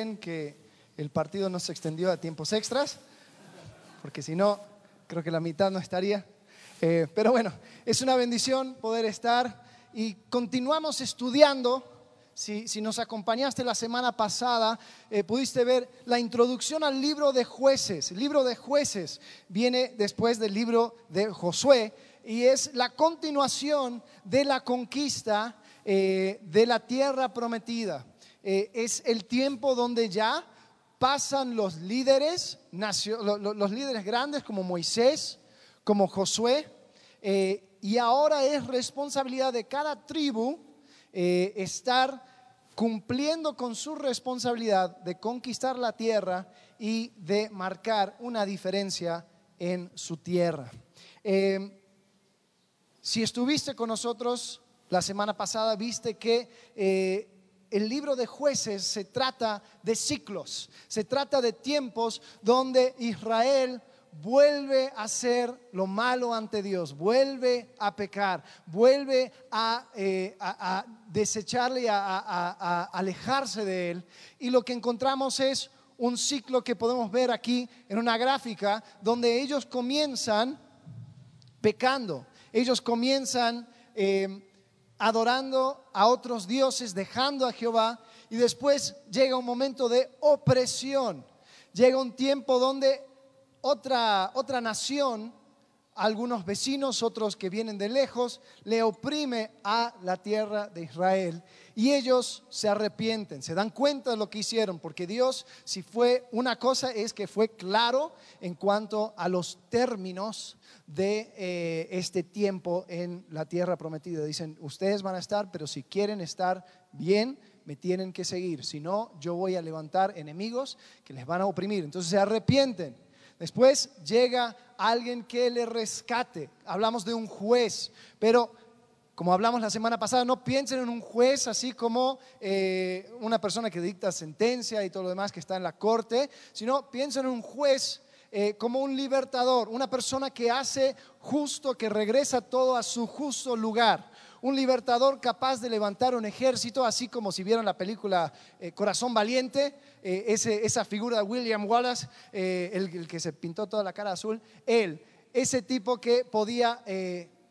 bien que el partido no se extendió a tiempos extras, porque si no, creo que la mitad no estaría. Eh, pero bueno, es una bendición poder estar y continuamos estudiando. Si, nos acompañaste la semana pasada, eh, pudiste ver la introducción al libro de jueces. El libro de jueces viene después del libro de Josué y es la continuación de la conquista eh, de la tierra prometida. Es el tiempo donde ya pasan los líderes, los líderes grandes como Moisés, como Josué, eh, y ahora es responsabilidad de cada tribu eh, estar cumpliendo con su responsabilidad de conquistar la tierra y de marcar una diferencia en su tierra. Eh, si estuviste con nosotros la semana pasada, viste que el libro de jueces se trata de ciclos, se trata de tiempos donde Israel vuelve a hacer lo malo ante Dios, vuelve a pecar, vuelve a, eh, desecharle, a, a alejarse de Él. Y lo que encontramos es un ciclo que podemos ver aquí en una gráfica donde ellos comienzan pecando, ellos comienzan... Eh, adorando a otros dioses, dejando a Jehová, y después llega un momento de opresión. Llega un tiempo donde otra, otra nación, algunos vecinos, otros que vienen de lejos, le oprime a la tierra de Israel. Y ellos se arrepienten, se dan cuenta de lo que hicieron, porque Dios, si fue una cosa, es que fue claro en cuanto a los términos de eh, este tiempo en la tierra prometida. Dicen, ustedes van a estar, pero si quieren estar bien, me tienen que seguir. Si no, yo voy a levantar enemigos que les van a oprimir. Entonces se arrepienten. Después llega alguien que le rescate. Hablamos de un juez, pero como hablamos la semana pasada, no piensen en un juez así como eh, una persona que dicta sentencia y todo lo demás que está en la corte, sino piensen en un juez eh, como un libertador, una persona que hace justo, que regresa todo a su justo lugar. Un libertador capaz de levantar un ejército, así como si vieron la película eh, Corazón Valiente, eh, esa figura de William Wallace, el, que se pintó toda la cara azul, él, ese tipo que podía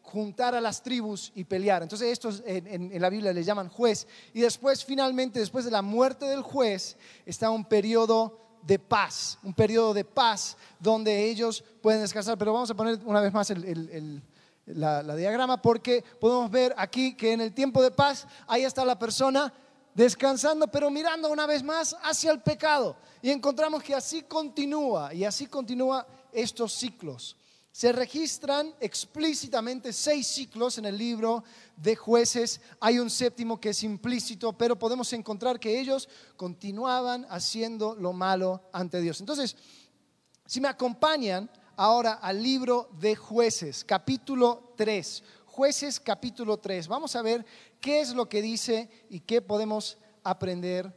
juntar a las tribus y pelear. Entonces estos en, en, la Biblia le llaman juez. Y después, finalmente, después de la muerte del juez, está un periodo de paz, un periodo de paz donde ellos pueden descansar. Pero vamos a poner una vez más el, la, diagrama porque podemos ver aquí que en el tiempo de paz ahí está la persona descansando, pero mirando una vez más hacia el pecado. Y encontramos que así continúa y así continúa estos ciclos. Se registran explícitamente seis ciclos en el libro de jueces. Hay un séptimo que es implícito, pero podemos encontrar que ellos continuaban haciendo lo malo ante Dios. Entonces, si me acompañan ahora al libro de jueces, capítulo 3. Jueces capítulo 3. Vamos a ver qué es lo que dice y qué podemos aprender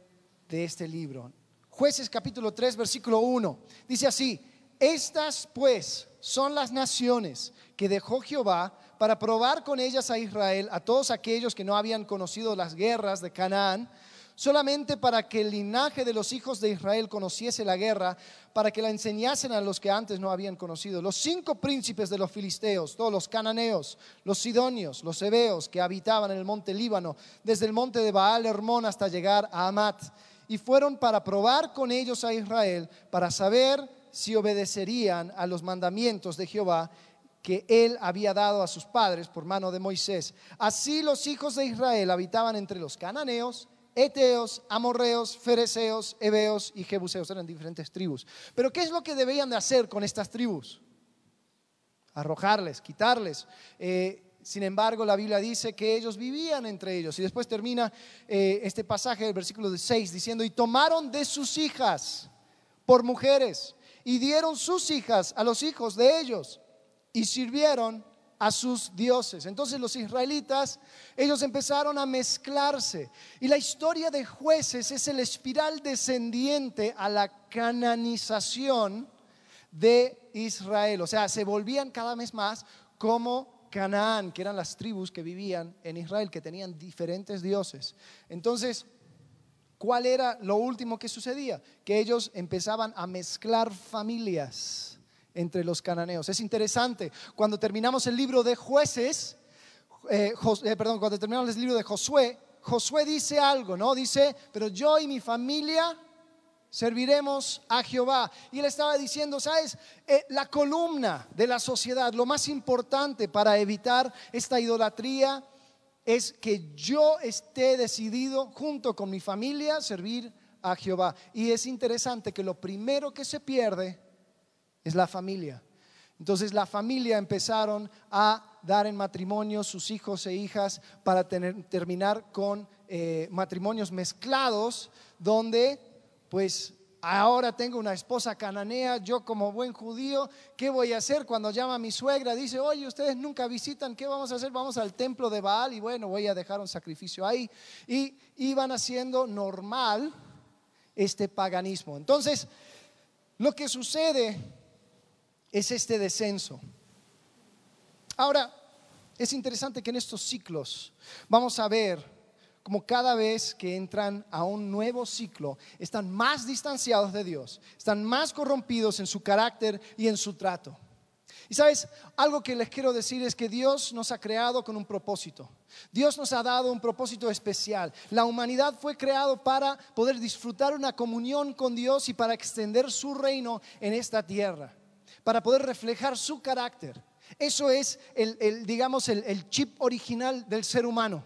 de este libro. Jueces capítulo 3, versículo 1. Dice así, estas pues son las naciones que dejó Jehová para probar con ellas a Israel, a todos aquellos que no habían conocido las guerras de Canaán, solamente para que el linaje de los hijos de Israel conociese la guerra, para que la enseñasen a los que antes no habían conocido. Los cinco príncipes de los filisteos, todos los cananeos, los sidonios, los hebeos que habitaban en el monte Líbano, desde el monte de Baal Hermón hasta llegar a Amat, y fueron para probar con ellos a Israel, para saber si obedecerían a los mandamientos de Jehová que él había dado a sus padres por mano de Moisés. Así los hijos de Israel habitaban entre los cananeos, eteos, amorreos, fereceos, heveos y jebuseos, eran diferentes tribus. Pero ¿qué es lo que debían de hacer con estas tribus? Arrojarles, quitarles. Eh, sin embargo, la Biblia dice que ellos vivían entre ellos. Y después termina eh, este pasaje del versículo 6 diciendo, y tomaron de sus hijas por mujeres y dieron sus hijas a los hijos de ellos y sirvieron a sus dioses. Entonces los israelitas, ellos empezaron a mezclarse. Y la historia de jueces es el espiral descendiente a la cananización de Israel. O sea, se volvían cada vez más como Canaán, que eran las tribus que vivían en Israel, que tenían diferentes dioses. Entonces, ¿cuál era lo último que sucedía? Que ellos empezaban a mezclar familias entre los cananeos. Es interesante, cuando terminamos el libro de jueces, eh, eh, perdón, cuando terminamos el libro de Josué, Josué dice algo, ¿no? Dice, pero yo y mi familia serviremos a Jehová. Y él estaba diciendo, ¿sabes? Eh, la columna de la sociedad, lo más importante para evitar esta idolatría es que yo esté decidido junto con mi familia servir a Jehová. Y es interesante que lo primero que se pierde es la familia. Entonces la familia empezaron a dar en matrimonio sus hijos e hijas para terminar con eh, matrimonios mezclados donde pues ahora tengo una esposa cananea, yo como buen judío, ¿qué voy a hacer cuando llama a mi suegra? Dice, oye, ustedes nunca visitan, ¿qué vamos a hacer? Vamos al templo de Baal y bueno, voy a dejar un sacrificio ahí. Y iban haciendo normal este paganismo. Entonces, lo que sucede es este descenso. Ahora, es interesante que en estos ciclos vamos a ver como cada vez que entran a un nuevo ciclo, están más distanciados de Dios, están más corrompidos en su carácter y en su trato. Y sabes, algo que les quiero decir es que Dios nos ha creado con un propósito. Dios nos ha dado un propósito especial. La humanidad fue creado para poder disfrutar una comunión con Dios y para extender su reino en esta tierra, para poder reflejar su carácter. Eso es el, digamos, el chip original del ser humano.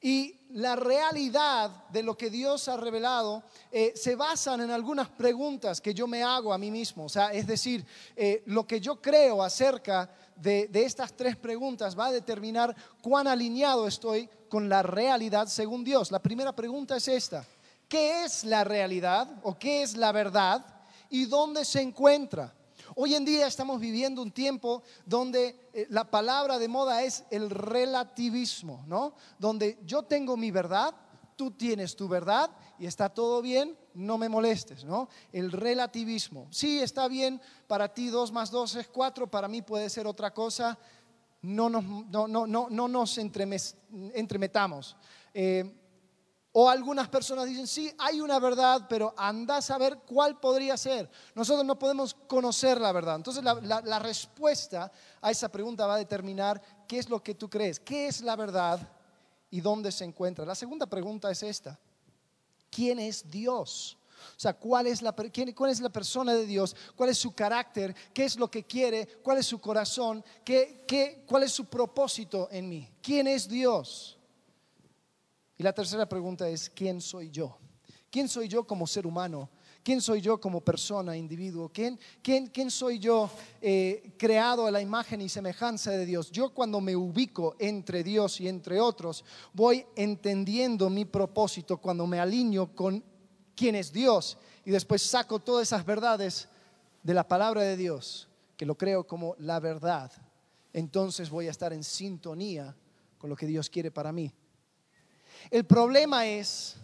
Y la realidad de lo que Dios ha revelado eh, se basan en algunas preguntas que yo me hago a mí mismo. O sea, es decir, eh, lo que yo creo acerca de, de estas tres preguntas va a determinar cuán alineado estoy con la realidad según Dios. La primera pregunta es esta. ¿Qué es la realidad o qué es la verdad y dónde se encuentra? Hoy en día estamos viviendo un tiempo donde eh, la palabra de moda es el relativismo, ¿no? Donde yo tengo mi verdad, tú tienes tu verdad y está todo bien, no me molestes, ¿no? El relativismo. Sí, está bien, para ti dos más dos es cuatro, para mí puede ser otra cosa, no nos, no, no, no, no nos entremetamos. Eh, o algunas personas dicen, sí, hay una verdad, pero anda a saber cuál podría ser. Nosotros no podemos conocer la verdad. Entonces la, respuesta a esa pregunta va a determinar qué es lo que tú crees, qué es la verdad y dónde se encuentra. La segunda pregunta es esta. ¿Quién es Dios? O sea, ¿cuál es, la, ¿cuál es la persona de Dios? ¿Cuál es su carácter? ¿Qué es lo que quiere? ¿Cuál es su corazón? ¿Qué, qué, ¿Cuál es su propósito en mí? ¿Quién es Dios? Y la tercera pregunta es, ¿quién soy yo? ¿Quién soy yo como ser humano? ¿Quién soy yo como persona, individuo? ¿Quién, quién, quién soy yo eh, creado a la imagen y semejanza de Dios? Yo cuando me ubico entre Dios y entre otros, voy entendiendo mi propósito cuando me alineo con quién es Dios y después saco todas esas verdades de la palabra de Dios, que lo creo como la verdad. Entonces voy a estar en sintonía con lo que Dios quiere para mí. El problema es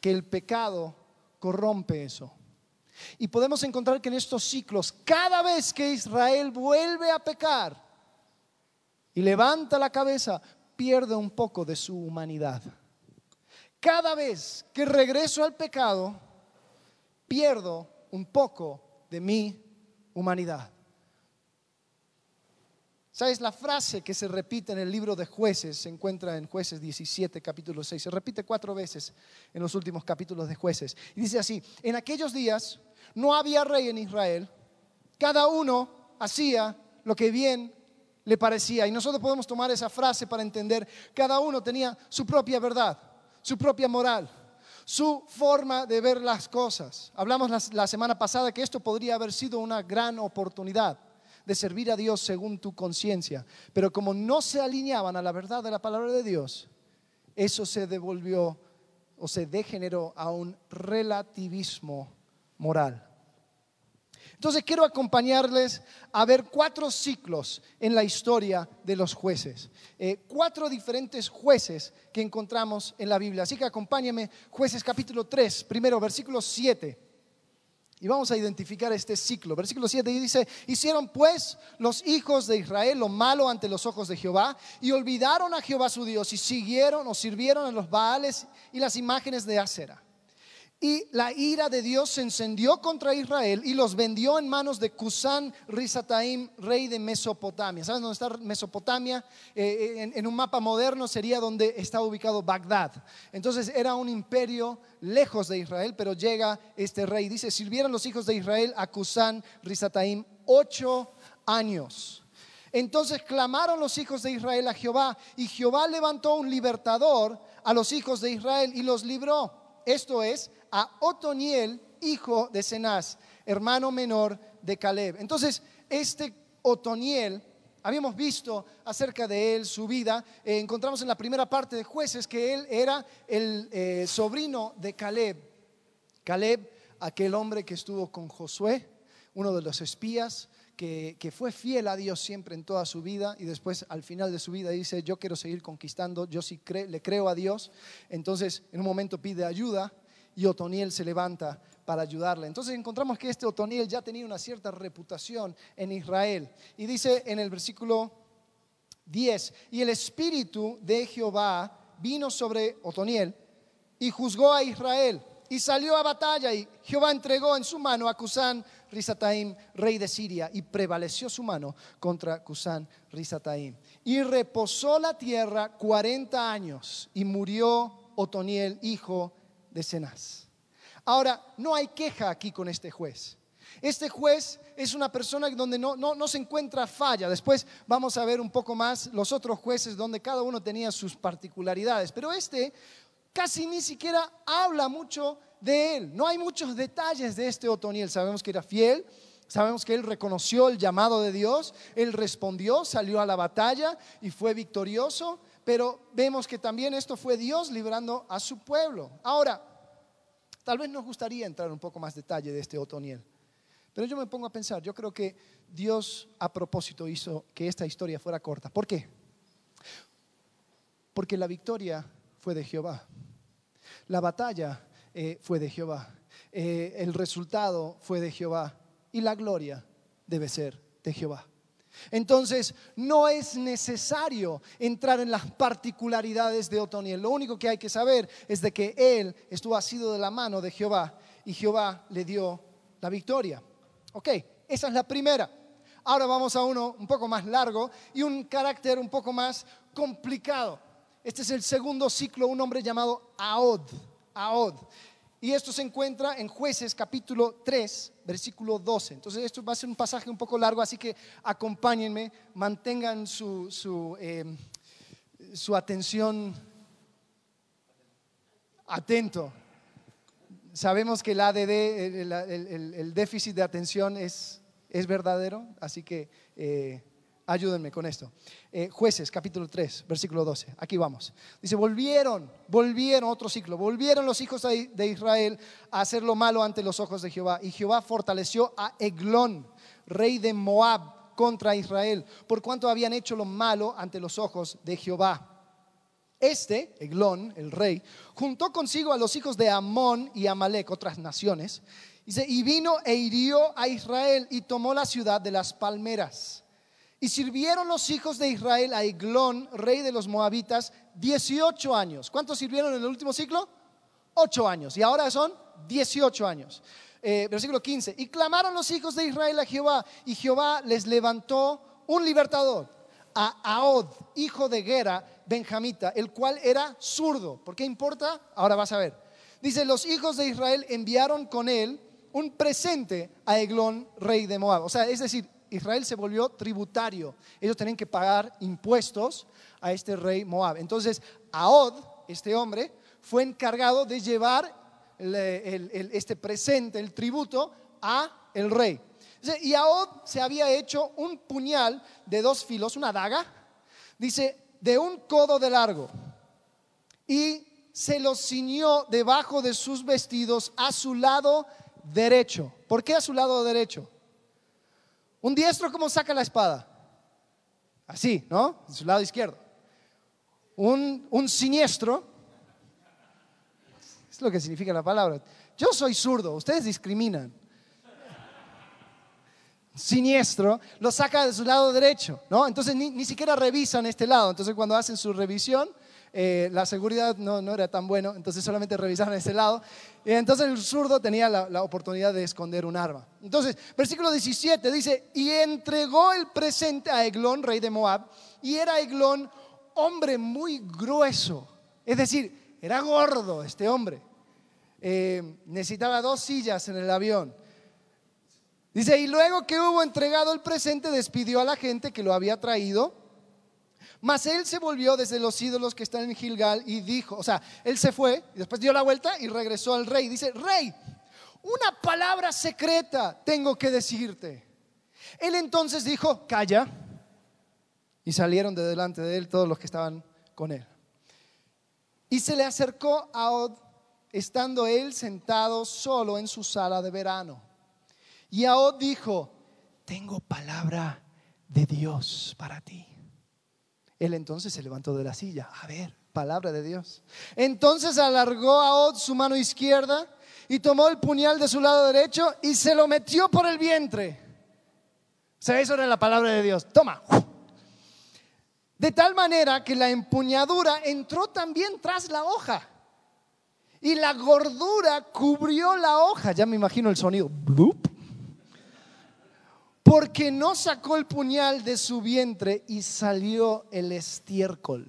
que el pecado corrompe eso. Y podemos encontrar que en estos ciclos, cada vez que Israel vuelve a pecar y levanta la cabeza, pierde un poco de su humanidad. Cada vez que regreso al pecado, pierdo un poco de mi humanidad. ¿Sabes? La frase que se repite en el libro de jueces se encuentra en jueces 17, capítulo 6. Se repite cuatro veces en los últimos capítulos de jueces. Y dice así, en aquellos días no había rey en Israel, cada uno hacía lo que bien le parecía. Y nosotros podemos tomar esa frase para entender, cada uno tenía su propia verdad, su propia moral, su forma de ver las cosas. Hablamos la, la semana pasada que esto podría haber sido una gran oportunidad de servir a Dios según tu conciencia. Pero como no se alineaban a la verdad de la palabra de Dios, eso se devolvió o se degeneró a un relativismo moral. Entonces quiero acompañarles a ver cuatro ciclos en la historia de los jueces, eh, cuatro diferentes jueces que encontramos en la Biblia. Así que acompáñenme, jueces capítulo 3, primero versículo 7. Y vamos a identificar este ciclo. Versículo 7 dice, hicieron pues los hijos de Israel lo malo ante los ojos de Jehová y olvidaron a Jehová su Dios y siguieron o sirvieron a los Baales y las imágenes de Acera. Y la ira de Dios se encendió contra Israel y los vendió en manos de Cusán Rizataim, rey de Mesopotamia. ¿Sabes dónde está Mesopotamia? Eh, en, en, un mapa moderno sería donde está ubicado Bagdad. Entonces era un imperio lejos de Israel, pero llega este rey. Dice, sirvieron los hijos de Israel a Cusán Rizataim ocho años. Entonces clamaron los hijos de Israel a Jehová y Jehová levantó un libertador a los hijos de Israel y los libró. Esto es a Otoniel, hijo de Cenaz, hermano menor de Caleb. Entonces, este Otoniel, habíamos visto acerca de él, su vida, eh, encontramos en la primera parte de jueces que él era el eh, sobrino de Caleb. Caleb, aquel hombre que estuvo con Josué, uno de los espías, que, fue fiel a Dios siempre en toda su vida y después al final de su vida dice, yo quiero seguir conquistando, yo sí le creo a Dios. Entonces en un momento pide ayuda y Otoniel se levanta para ayudarle. Entonces encontramos que este Otoniel ya tenía una cierta reputación en Israel. Y dice en el versículo 10, y el espíritu de Jehová vino sobre Otoniel y juzgó a Israel y salió a batalla y Jehová entregó en su mano a Cusán Risataim, rey de Siria, y prevaleció su mano contra Cusán Risataim. Y reposó la tierra cuarenta años y murió Otoniel, hijo de Cenaz. Ahora, no hay queja aquí con este juez. Este juez es una persona donde no, no, no, se encuentra falla. Después vamos a ver un poco más los otros jueces donde cada uno tenía sus particularidades. Pero este casi ni siquiera habla mucho de él. No hay muchos detalles de este Otoniel. Sabemos que era fiel, sabemos que él reconoció el llamado de Dios, él respondió, salió a la batalla y fue victorioso, pero vemos que también esto fue Dios librando a su pueblo. Ahora, tal vez nos gustaría entrar un poco más detalle de este Otoniel. Pero yo me pongo a pensar, yo creo que Dios a propósito hizo que esta historia fuera corta. ¿Por qué? Porque la victoria fue de Jehová. La batalla eh, fue de Jehová. Eh, el resultado fue de Jehová. Y la gloria debe ser de Jehová. Entonces, no es necesario entrar en las particularidades de Otoniel. Lo único que hay que saber es de que él estuvo asido de la mano de Jehová y Jehová le dio la victoria. Ok, esa es la primera. Ahora vamos a uno un poco más largo y un carácter un poco más complicado. Este es el segundo ciclo, un hombre llamado Aod. Aod. Y esto se encuentra en jueces capítulo 3, versículo 12. Entonces esto va a ser un pasaje un poco largo, así que acompáñenme, mantengan su, su, em, su atención atento. Sabemos que el ADD, el, déficit de atención es, es verdadero, así que... Eh, Ayúdenme con esto. Eh, jueces, capítulo 3, versículo 12. Aquí vamos. Dice, volvieron, volvieron, otro ciclo, volvieron los hijos de Israel a hacer lo malo ante los ojos de Jehová. Y Jehová fortaleció a Eglón, rey de Moab, contra Israel, por cuanto habían hecho lo malo ante los ojos de Jehová. Este, Eglón, el rey, juntó consigo a los hijos de Amón y Amalek, otras naciones, y vino e hirió a Israel y tomó la ciudad de las palmeras y sirvieron los hijos de Israel a Eglón, rey de los moabitas, 18 años. ¿Cuántos sirvieron en el último ciclo? 8 años. Y ahora son 18 años. Eh, versículo 15. Y clamaron los hijos de Israel a Jehová, y Jehová les levantó un libertador, a Aod, hijo de Gera, benjamita, el cual era zurdo. ¿Por qué importa? Ahora vas a ver. Dice, los hijos de Israel enviaron con él un presente a Eglón, rey de Moab. O sea, es decir, Israel se volvió tributario. Ellos tenían que pagar impuestos a este rey Moab. Entonces, Aod, este hombre, fue encargado de llevar este presente, el tributo, a el rey. Y Aod se había hecho un puñal de dos filos, una daga, dice, de un codo de largo. Y se lo ciñó debajo de sus vestidos a su lado derecho. ¿Por qué a su lado derecho? Un diestro, ¿cómo saca la espada? Así, ¿no? En su lado izquierdo. Un, un siniestro, es lo que significa la palabra. Yo soy zurdo, ustedes discriminan. Siniestro, lo saca de su lado derecho, ¿no? Entonces ni, siquiera revisan este lado. Entonces cuando hacen su revisión, eh, la seguridad no, no, era tan bueno, entonces solamente revisaron ese lado. Y entonces el zurdo tenía la, la oportunidad de esconder un arma. Entonces, versículo 17 dice, y entregó el presente a Eglón, rey de Moab, y era Eglón hombre muy grueso, es decir, era gordo este hombre. Eh, necesitaba dos sillas en el avión. Dice, y luego que hubo entregado el presente, despidió a la gente que lo había traído. Mas él se volvió desde los ídolos que están en Gilgal y dijo, o sea, él se fue y después dio la vuelta y regresó al rey. Dice, rey, una palabra secreta tengo que decirte. Él entonces dijo, calla. Y salieron de delante de él todos los que estaban con él. Y se le acercó a Od, estando él sentado solo en su sala de verano. Y Ahod dijo, tengo palabra de Dios para ti. Él entonces se levantó de la silla. A ver, palabra de Dios. Entonces alargó a Od su mano izquierda y tomó el puñal de su lado derecho y se lo metió por el vientre. O sea, eso era la palabra de Dios. Toma. De tal manera que la empuñadura entró también tras la hoja. Y la gordura cubrió la hoja. Ya me imagino el sonido porque no sacó el puñal de su vientre y salió el estiércol.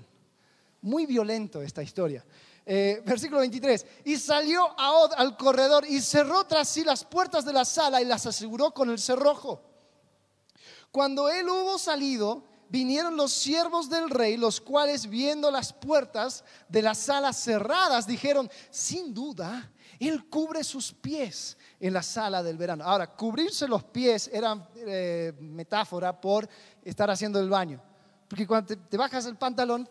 Muy violento esta historia. Eh, versículo 23. Y salió Ahod al corredor y cerró tras sí las puertas de la sala y las aseguró con el cerrojo. Cuando él hubo salido, vinieron los siervos del rey, los cuales viendo las puertas de la sala cerradas, dijeron, sin duda, él cubre sus pies en la sala del verano. Ahora, cubrirse los pies era eh, metáfora por estar haciendo el baño. Porque cuando te, bajas el pantalón,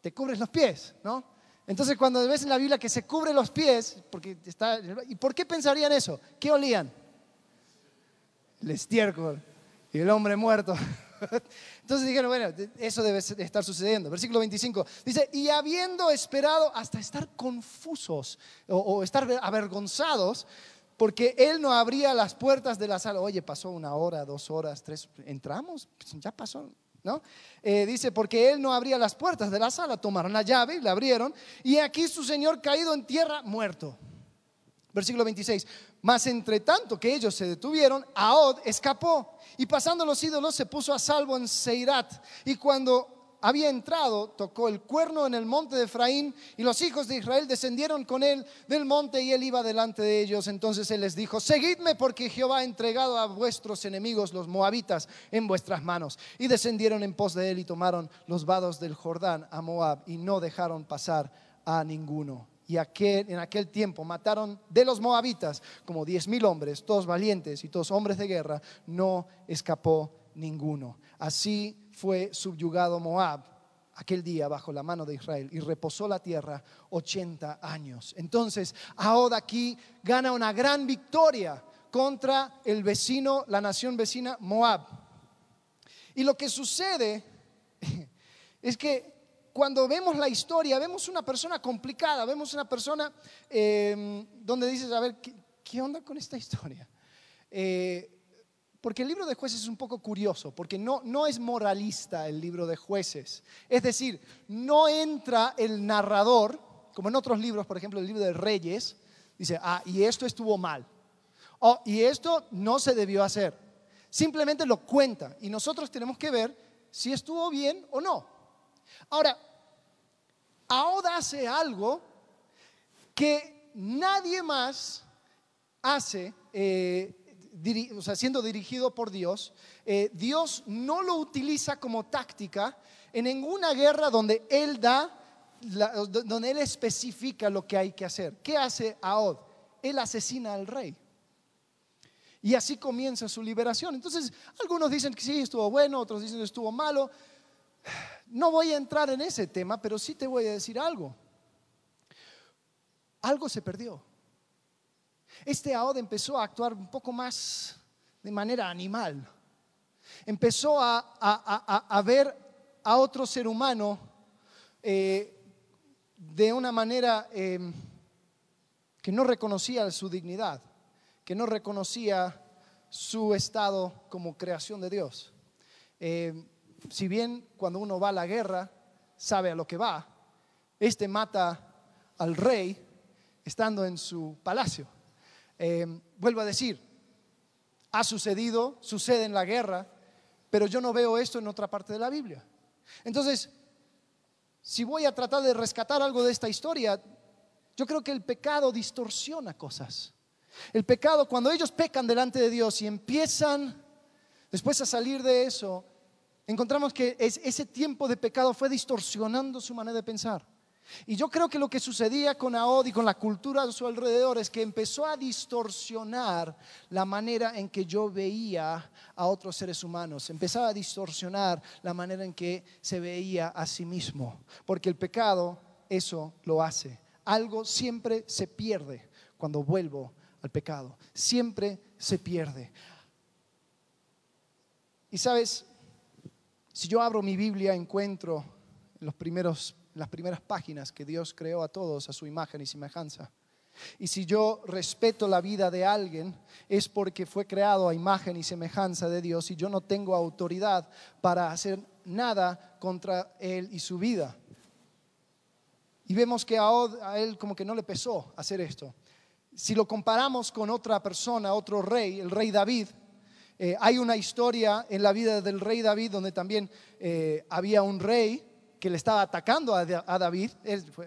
te cubres los pies, ¿no? Entonces, cuando ves en la Biblia que se cubre los pies, porque está, ¿y por qué pensarían eso? ¿Qué olían? El estiércol y el hombre muerto. Entonces dijeron, bueno, eso debe estar sucediendo. Versículo 25 dice, y habiendo esperado hasta estar confusos o estar avergonzados, porque él no abría las puertas de la sala. Oye, pasó una hora, dos horas, tres, entramos, pues ya pasó, ¿no? Eh, dice, porque él no abría las puertas de la sala, tomaron la llave y la abrieron, y aquí su señor caído en tierra, muerto. Versículo 26. Mas entre tanto que ellos se detuvieron, Ahod escapó y pasando los ídolos se puso a salvo en Seirat. Y cuando había entrado, tocó el cuerno en el monte de Efraín y los hijos de Israel descendieron con él del monte y él iba delante de ellos. Entonces él les dijo, seguidme porque Jehová ha entregado a vuestros enemigos los moabitas en vuestras manos. Y descendieron en pos de él y tomaron los vados del Jordán a Moab y no dejaron pasar a ninguno. Y en aquel tiempo mataron de los moabitas como diez mil hombres, todos valientes y todos hombres de guerra, no escapó ninguno. Así fue subyugado Moab aquel día bajo la mano de Israel y reposó la tierra 80 años. Entonces, Ahod aquí gana una gran victoria contra el vecino, la nación vecina Moab. Y lo que sucede es que cuando vemos la historia, vemos una persona complicada, vemos una persona eh, donde dices, a ver, ¿qué, onda con esta historia? Eh, porque el libro de jueces es un poco curioso, porque no, no es moralista el libro de jueces. Es decir, no entra el narrador, como en otros libros, por ejemplo el libro de reyes, dice, ah, y esto estuvo mal. Oh, y esto no se debió hacer. Simplemente lo cuenta y nosotros tenemos que ver si estuvo bien o no. Ahora, ahora hace algo que nadie más hace eh, o sea, siendo dirigido por Dios, eh, Dios no lo utiliza como táctica en ninguna guerra donde Él da, donde Él especifica lo que hay que hacer. ¿Qué hace Ahod? Él asesina al rey. Y así comienza su liberación. Entonces, algunos dicen que sí, estuvo bueno, otros dicen que estuvo malo. No voy a entrar en ese tema, pero sí te voy a decir algo. Algo se perdió. Este Ahod empezó a actuar un poco más de manera animal. Empezó a, ver a otro ser humano eh, de una manera em, que no reconocía su dignidad, que no reconocía su estado como creación de Dios. Em, si bien cuando uno va a la guerra sabe a lo que va, este mata al rey estando en su palacio. Eh, vuelvo a decir, ha sucedido, sucede en la guerra, pero yo no veo esto en otra parte de la Biblia. Entonces, si voy a tratar de rescatar algo de esta historia, yo creo que el pecado distorsiona cosas. El pecado, cuando ellos pecan delante de Dios y empiezan después a salir de eso, encontramos que ese tiempo de pecado fue distorsionando su manera de pensar. Y yo creo que lo que sucedía con Ahod y con la cultura a su alrededor es que empezó a distorsionar la manera en que yo veía a otros seres humanos. Empezaba a distorsionar la manera en que se veía a sí mismo. Porque el pecado eso lo hace. Algo siempre se pierde cuando vuelvo al pecado. Siempre se pierde. Y sabes, si yo abro mi Biblia, encuentro en los primeros las primeras páginas que Dios creó a todos a su imagen y semejanza. Y si yo respeto la vida de alguien, es porque fue creado a imagen y semejanza de Dios y yo no tengo autoridad para hacer nada contra él y su vida. Y vemos que a, él como que no le pesó hacer esto. Si lo comparamos con otra persona, otro rey, el rey David, eh, hay una historia en la vida del rey David donde también eh, había un rey que le estaba atacando a, David,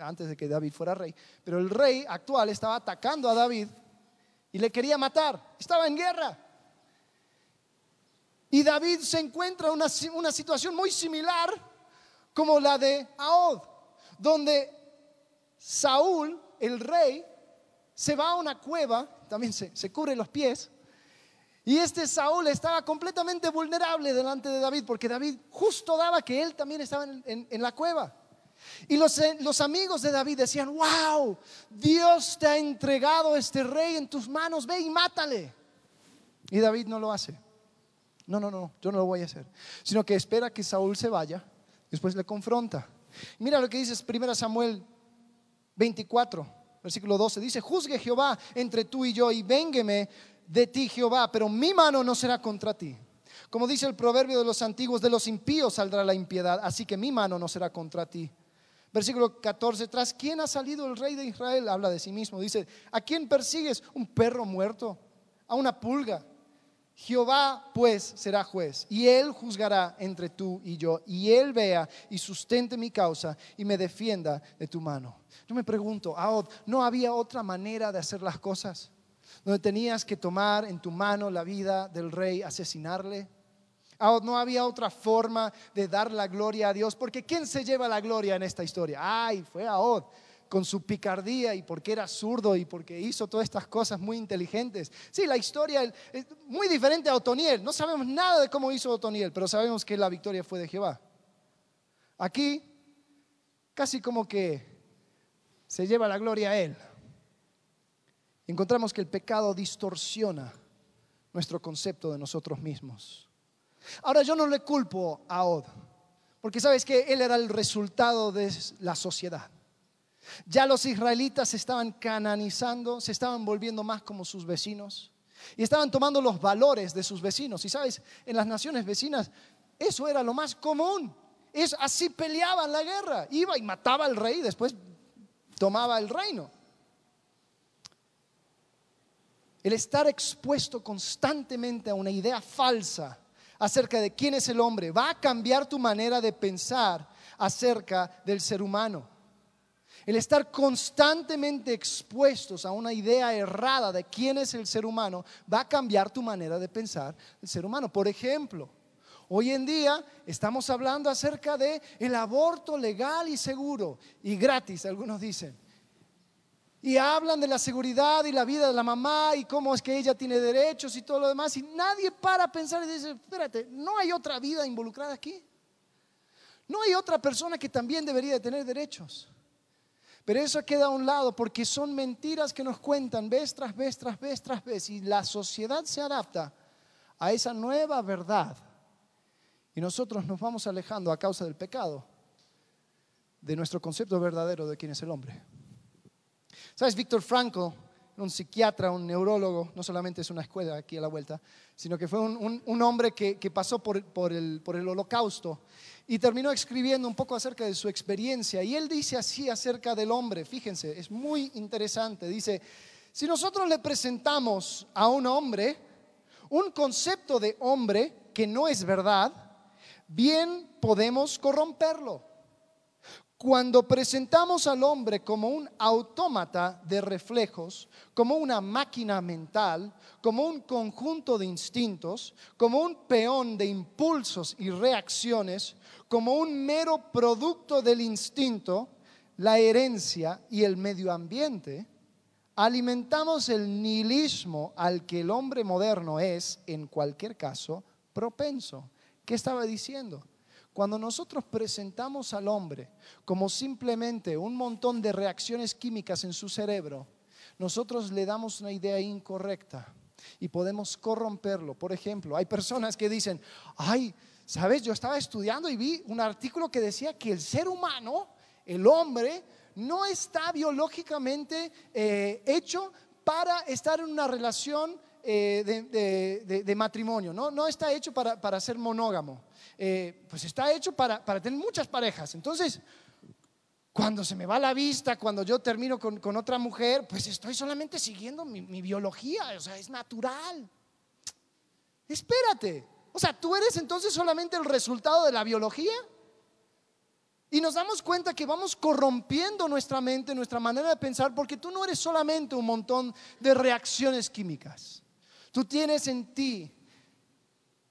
antes de que David fuera rey, pero el rey actual estaba atacando a David y le quería matar, estaba en guerra. Y David se encuentra en una, una situación muy similar como la de Ahod, donde Saúl, el rey, se va a una cueva, también se, se cubre los pies, y este Saúl estaba completamente vulnerable delante de David, porque David justo daba que él también estaba en, la cueva. Y los, eh, los, amigos de David decían, wow, Dios te ha entregado este rey en tus manos, ve y mátale. Y David no lo hace. No, no, no, yo no lo voy a hacer. Sino que espera que Saúl se vaya, después le confronta. Mira lo que dice 1 Samuel 24, versículo 12. Dice, juzgue Jehová entre tú y yo y véngueme de ti, Jehová, pero mi mano no será contra ti. Como dice el proverbio de los antiguos, de los impíos saldrá la impiedad, así que mi mano no será contra ti. Versículo 14, tras quién ha salido el rey de Israel, habla de sí mismo, dice, ¿a quién persigues? ¿Un perro muerto? ¿A una pulga? Jehová pues será juez y él juzgará entre tú y yo y él vea y sustente mi causa y me defienda de tu mano. Yo me pregunto, ¿no había otra manera de hacer las cosas? Donde tenías que tomar en tu mano la vida del rey, asesinarle. No había otra forma de dar la gloria a Dios, porque ¿quién se lleva la gloria en esta historia? Ay, fue Ahod con su picardía y porque era zurdo y porque hizo todas estas cosas muy inteligentes. Sí, la historia es muy diferente a Otoniel. No sabemos nada de cómo hizo Otoniel, pero sabemos que la victoria fue de Jehová. Aquí, casi como que se lleva la gloria a él encontramos que el pecado distorsiona nuestro concepto de nosotros mismos. Ahora yo no le culpo a Od, porque sabes que él era el resultado de la sociedad. Ya los israelitas se estaban cananizando, se estaban volviendo más como sus vecinos y estaban tomando los valores de sus vecinos. Y sabes, en las naciones vecinas eso era lo más común. Es así peleaban la guerra. Iba y mataba al rey, después tomaba el reino. El estar expuesto constantemente a una idea falsa acerca de quién es el hombre va a cambiar tu manera de pensar acerca del ser humano. El estar constantemente expuestos a una idea errada de quién es el ser humano va a cambiar tu manera de pensar del ser humano. Por ejemplo, hoy en día estamos hablando acerca de el aborto legal y seguro y gratis, algunos dicen y hablan de la seguridad y la vida de la mamá y cómo es que ella tiene derechos y todo lo demás y nadie para pensar y dice, espérate, ¿no hay otra vida involucrada aquí? ¿No hay otra persona que también debería de tener derechos? Pero eso queda a un lado porque son mentiras que nos cuentan vez tras vez, tras vez, tras vez y la sociedad se adapta a esa nueva verdad y nosotros nos vamos alejando a causa del pecado de nuestro concepto verdadero de quién es el hombre. ¿Sabes? Víctor Frankl, un psiquiatra, un neurólogo, no solamente es una escuela aquí a la vuelta, sino que fue un, hombre que, pasó por, el, holocausto. y terminó escribiendo un poco acerca de su experiencia. Y él dice así acerca del hombre, fíjense, es muy interesante. Dice, si nosotros le presentamos a un hombre un concepto de hombre que no es verdad, bien podemos corromperlo. Cuando presentamos al hombre como un autómata de reflejos, como una máquina mental, como un conjunto de instintos, como un peón de impulsos y reacciones, como un mero producto del instinto, la herencia y el medio ambiente, alimentamos el nihilismo al que el hombre moderno es, en cualquier caso, propenso. ¿Qué estaba diciendo? Cuando nosotros presentamos al hombre como simplemente un montón de reacciones químicas en su cerebro, nosotros le damos una idea incorrecta y podemos corromperlo. Por ejemplo, hay personas que dicen, ay, sabes, yo estaba estudiando y vi un artículo que decía que el ser humano, el hombre, no está biológicamente eh, hecho para estar en una relación eh, de, matrimonio, ¿no? no está hecho para, ser monógamo, eh, pues está hecho para, tener muchas parejas. Entonces, cuando se me va la vista, cuando yo termino con, otra mujer, pues estoy solamente siguiendo mi, mi biología, o sea, es natural. Espérate, o sea, tú eres entonces solamente el resultado de la biología. Y nos damos cuenta que vamos corrompiendo nuestra mente, nuestra manera de pensar, porque tú no eres solamente un montón de reacciones químicas. Tú tienes en ti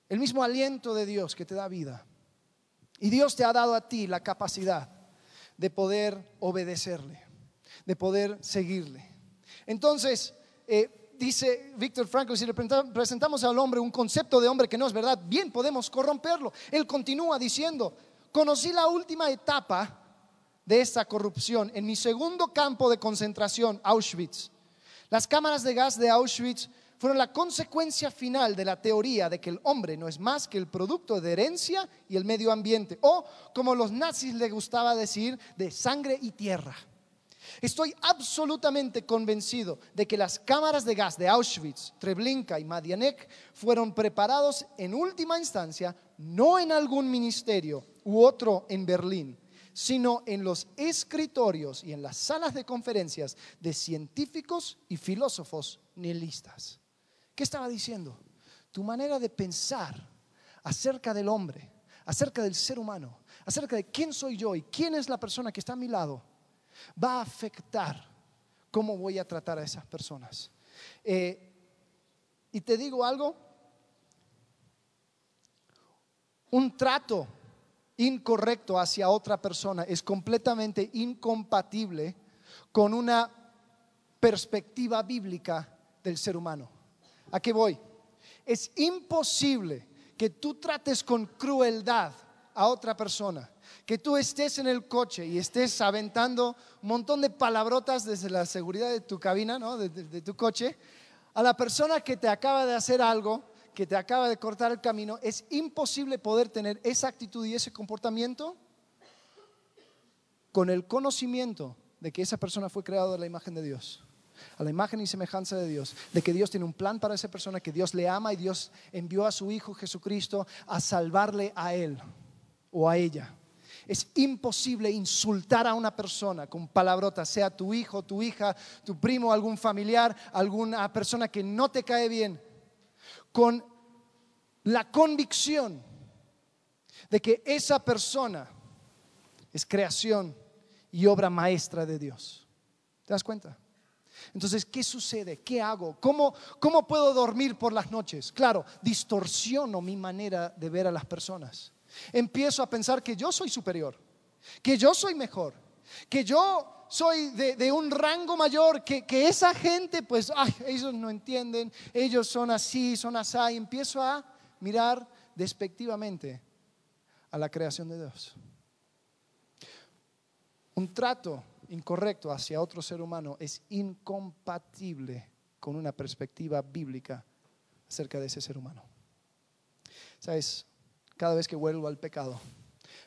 el mismo aliento de Dios que te da vida. Y Dios te ha dado a ti la capacidad de poder obedecerle, de poder seguirle. Entonces, eh, dice Víctor Franco, si le presentamos al hombre un concepto de hombre que no es verdad, bien podemos corromperlo. Él continúa diciendo, conocí la última etapa de esta corrupción en mi segundo campo de concentración, Auschwitz. Las cámaras de gas de Auschwitz fueron la consecuencia final de la teoría de que el hombre no es más que el producto de herencia y el medio ambiente, o como los nazis les gustaba decir, de sangre y tierra. Estoy absolutamente convencido de que las cámaras de gas de Auschwitz, Treblinka y Madianek fueron preparados en última instancia no en algún ministerio u otro en Berlín, sino en los escritorios y en las salas de conferencias de científicos y filósofos nihilistas. ¿Qué estaba diciendo? Tu manera de pensar acerca del hombre, acerca del ser humano, acerca de quién soy yo y quién es la persona que está a mi lado, va a afectar cómo voy a tratar a esas personas. Eh, y te digo algo, un trato incorrecto hacia otra persona es completamente incompatible con una perspectiva bíblica del ser humano. ¿A qué voy? Es imposible que tú trates con crueldad a otra persona, que tú estés en el coche y estés aventando un montón de palabrotas desde la seguridad de tu cabina, ¿no? de, tu coche, a la persona que te acaba de hacer algo, que te acaba de cortar el camino, es imposible poder tener esa actitud y ese comportamiento con el conocimiento de que esa persona fue creada de la imagen de Dios a la imagen y semejanza de Dios, de que Dios tiene un plan para esa persona, que Dios le ama y Dios envió a su Hijo Jesucristo a salvarle a él o a ella. Es imposible insultar a una persona con palabrotas, sea tu hijo, tu hija, tu primo, algún familiar, alguna persona que no te cae bien, con la convicción de que esa persona es creación y obra maestra de Dios. ¿Te das cuenta? Entonces, ¿qué sucede? ¿Qué hago? ¿Cómo, ¿Cómo puedo dormir por las noches? Claro, distorsiono mi manera de ver a las personas. Empiezo a pensar que yo soy superior, que yo soy mejor, que yo soy de, un rango mayor, que, esa gente, pues, ay, ellos no entienden, ellos son así, son así. Y empiezo a mirar despectivamente a la creación de Dios. Un trato incorrecto hacia otro ser humano es incompatible con una perspectiva bíblica acerca de ese ser humano. Sabes, cada vez que vuelvo al pecado,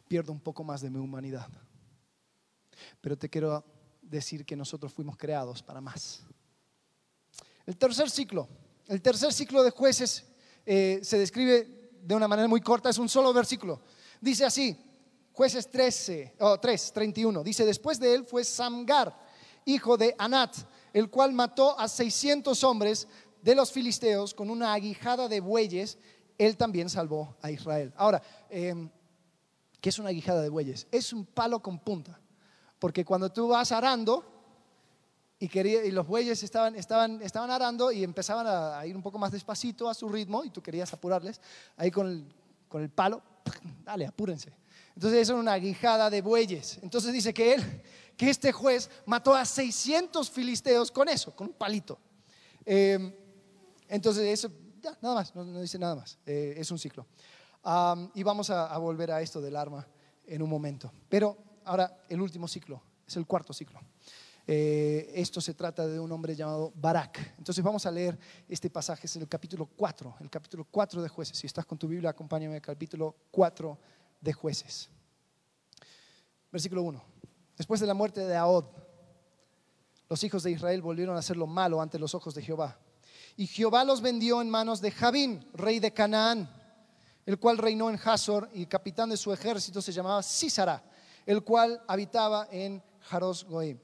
pierdo un poco más de mi humanidad. Pero te quiero decir que nosotros fuimos creados para más. El tercer ciclo, el tercer ciclo de jueces eh, se describe de una manera muy corta, es un solo versículo. Dice así, Jueces 13, oh, 3, 31. Dice, después de él fue Samgar, hijo de Anat, el cual mató a 600 hombres de los filisteos con una aguijada de bueyes. Él también salvó a Israel. Ahora, em, ¿qué es una aguijada de bueyes? Es un palo con punta. Porque cuando tú vas arando y, quería, y los bueyes estaban, estaban, estaban arando y empezaban a, ir un poco más despacito a su ritmo y tú querías apurarles, ahí con el, con el palo, dale, apúrense entonces es una aguijada de bueyes. Entonces dice que él, que este juez mató a 600 filisteos con eso, con un palito. Eh, entonces eso, ya, nada más, no, dice nada más, eh, es un ciclo. y vamos a, volver a esto del arma en un momento. Pero ahora el último ciclo, es el cuarto ciclo. Eh, esto se trata de un hombre llamado Barak. Entonces vamos a leer este pasaje, es el capítulo 4, el capítulo 4 de jueces. Si estás con tu Biblia, acompáñame al capítulo 4 de jueces. Versículo 1. Después de la muerte de Ahod, los hijos de Israel volvieron a hacer lo malo ante los ojos de Jehová. Y Jehová los vendió en manos de Jabín, rey de Canaán, el cual reinó en Hazor y el capitán de su ejército se llamaba Sísara, el cual habitaba en Jaros Goim.